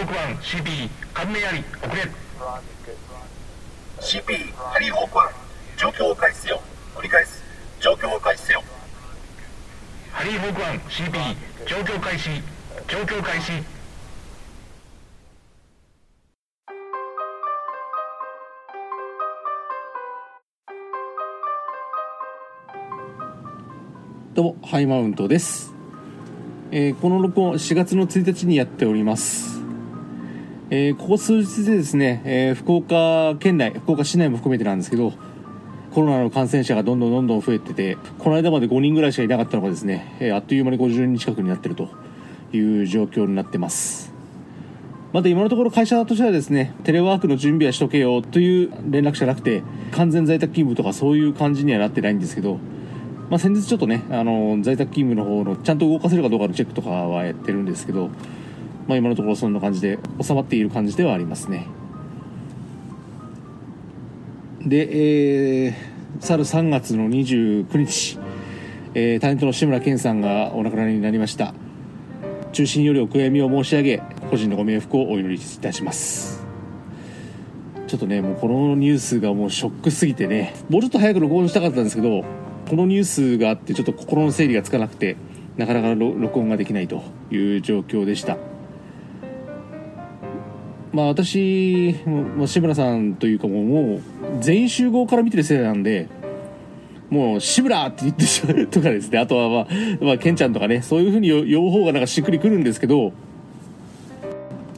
ホーク1 CP 関連あり遅れ CP ハリーホーク1状況を開始せよ。繰り返す。状況を開始せよ。ハリーホーク1 CP 状況開始状況開始どうも、ハイマウントです。えーこの録音4月の1日にやっております。えーここ数日でですね、えー福岡県内、福岡市内も含めてなんですけど、コロナの感染者がどんどんどんどん増えてて、この間まで5人ぐらいしかいなかったのがですね、えーあっという間に50人近くになってるという状況になってます。まだ今のところ会社としてはですね、テレワークの準備はしとけよという連絡じゃなくて、完全在宅勤務とかそういう感じにはなってないんですけど、まあ、先日ちょっとね、あの在宅勤務の方のちゃんと動かせるかどうかのチェックとかはやってるんですけど、まあ、今のところそんな感じで収まっている感じではありますね。で、えー、去る3月の29日、えータレントの志村けんさんがお亡くなりになりました。中心よりお悔やみを申し上げ個人のご冥福をお祈りいたします。ちょっとねもうこのニュースがもうショックすぎてねもうちょっと早く録音したかったんですけどこのニュースがあってちょっと心の整理がつかなくてなかなか録音ができないという状況でした。まあ私もう志村さんというかもう全員集合から見てる世代なんでもう志村って言ってしまうとかですね。あとはまあ、まあ、ケンちゃんとかね。そういうふうに呼ぶ方がなんかしっくりくるんですけど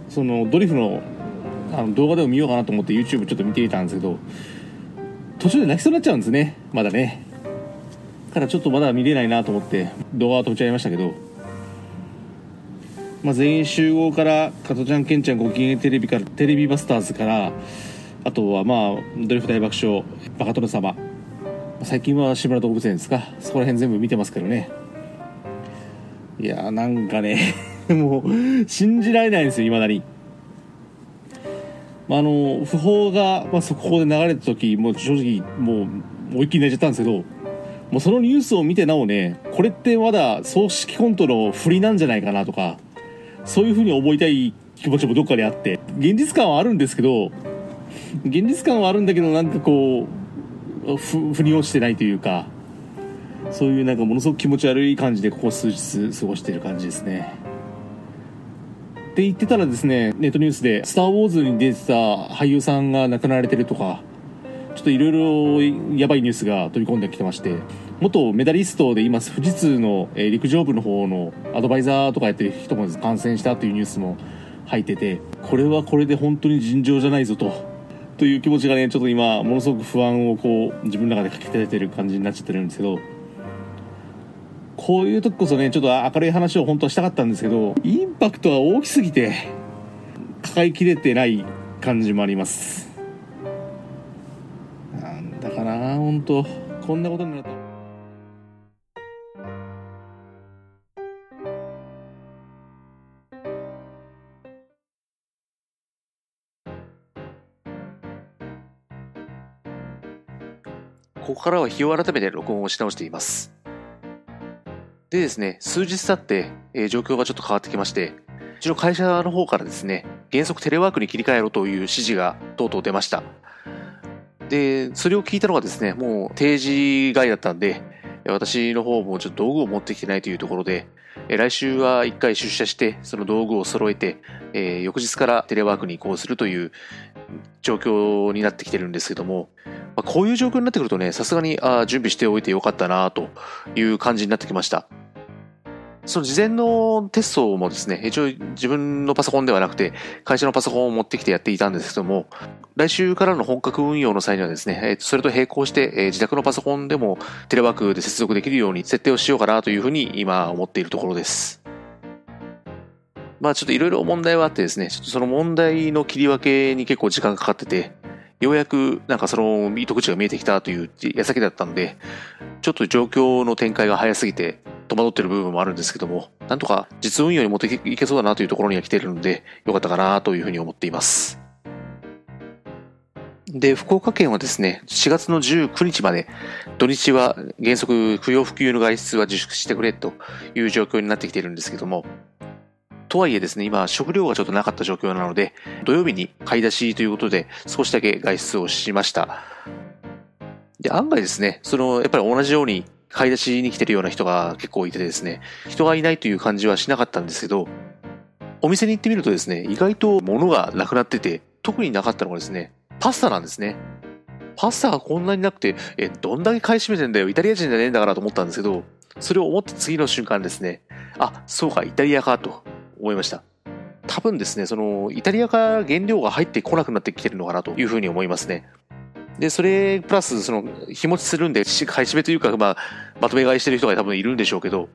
そのドリフのあの動画でも見ようかなと思って YouTube ちょっと見ていたんですけど途中で泣きそうになっちゃうんですね。まだね。からちょっとまだ見れないなと思って動画は止めちゃいましたけど、まあ、全員集合から加トちゃんケンちゃんご機嫌テレビからテレビバスターズからあとはまあドリフ大爆笑バカ殿様。最近は志村動物園ですか。そこら辺全部見てますけどね。いやーなんかね もう信じられないんですよいまだに。まあ、あの訃報が、まあ、速報で流れた時もう正直もう思いっきり泣いちゃったんですけどもうそのニュースを見てなおねこれってまだ葬式コントの振りなんじゃないかなとかそういうふうに思いたい気持ちもどっかであって。現実感はあるんですけど現実感はあるんだけどなんかこうふ腑に落ちてないというかそういうなんかものすごく気持ち悪い感じでここ数日過ごしている感じですね。って言ってたらですねネットニュースで「スター・ウォーズ」に出てた俳優さんが亡くなられてるとかちょっといろいろやばいニュースが飛び込んできてまして元メダリストで今富士通の陸上部の方のアドバイザーとかやってる人も感染したというニュースも入っててこれはこれで本当に尋常じゃないぞとという気持ちがねちょっと今ものすごく不安をこう自分の中でかき立ててる感じになっちゃってるんですけどこういう時こそねちょっと明るい話を本当はしたかったんですけどインパクトは大きすぎて抱えきれてない感じもあります。だかな本当こんなことになるとここからは日を改めて録音をし直しています。でですね、数日経って、えー状況がちょっと変わってきまして、うちの会社の方からですね、原則テレワークに切り替えろという指示がとうとう出ました。で、それを聞いたのがですね、もう定時外だったんで、私の方もちょっと道具を持ってきてないというところで、来週は一回出社して、その道具を揃えて、えー翌日からテレワークに移行するという状況になってきてるんですけども、まあ、こういう状況になってくるとね、さすがにあ準備しておいてよかったなという感じになってきました。その事前のテストもですね、一応自分のパソコンではなくて、会社のパソコンを持ってきてやっていたんですけども、来週からの本格運用の際にはですね、それと並行して、自宅のパソコンでもテレワークで接続できるように設定をしようかなというふうに今思っているところです。まあちょっといろいろ問題はあってですね、ちょっとその問題の切り分けに結構時間かかってて、ようやくなんかその糸口が見えてきたという矢先だったんで、ちょっと状況の展開が早すぎて戸惑ってる部分もあるんですけども、なんとか実運用に持っていけそうだなというところには来ているので、よかったかなというふうに思っています。で、福岡県はですね、4月の19日まで、土日は原則不要不急の外出は自粛してくれという状況になってきているんですけども、とはいえですね、今食料がちょっとなかった状況なので、土曜日に買い出しということで少しだけ外出をしました。で、案外ですね、その、やっぱり同じように買い出しに来てるような人が結構いてですね、人がいないという感じはしなかったんですけど、お店に行ってみるとですね、意外と物がなくなってて、特になかったのがですね、パスタなんですね。パスタがこんなになくて、え、どんだけ買い占めてんだよ、イタリア人じゃねえんだからと思ったんですけど、それを思って次の瞬間ですね、あ、そうか、イタリアかと思いました。多分ですね、その、イタリアから原料が入ってこなくなってきてるのかなというふうに思いますね。で、それ、プラス、その、日持ちするんで、買い占めというか、まあ、まとめ買いしてる人が多分いるんでしょうけど、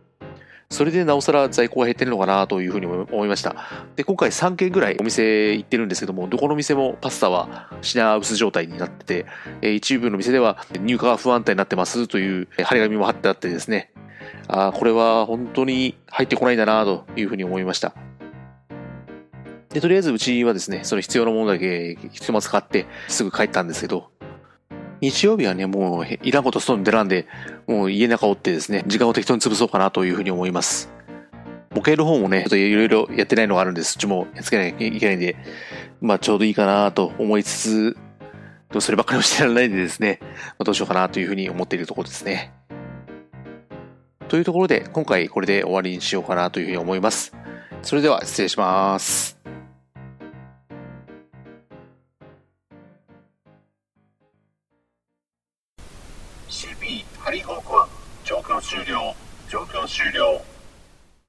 それでなおさら在庫が減ってるのかなというふうに思いました。で、今回3軒ぐらいお店行ってるんですけども、どこの店もパスタは品薄状態になってて、え一部の店では入荷が不安定になってますという張り紙も貼ってあってですね、あこれは本当に入ってこないんだなというふうに思いました。で、とりあえずうちはですね、その必要なものだけひとまず買ってすぐ帰ったんですけど、日曜日はね、もういらんこと外に出らんで、もう家中おってですね、時間を適当に潰そうかなというふうに思います。模型の方もね、ちょっといろいろやってないのがあるんで、そっちもやっつけなきゃいけないんで、まあちょうどいいかなと思いつつ、でもそればっかりもしてられないんでですね、まあ、どうしようかなというふうに思っているところですね。というところで、今回これで終わりにしようかなというふうに思います。それでは失礼します。終了。状況終了。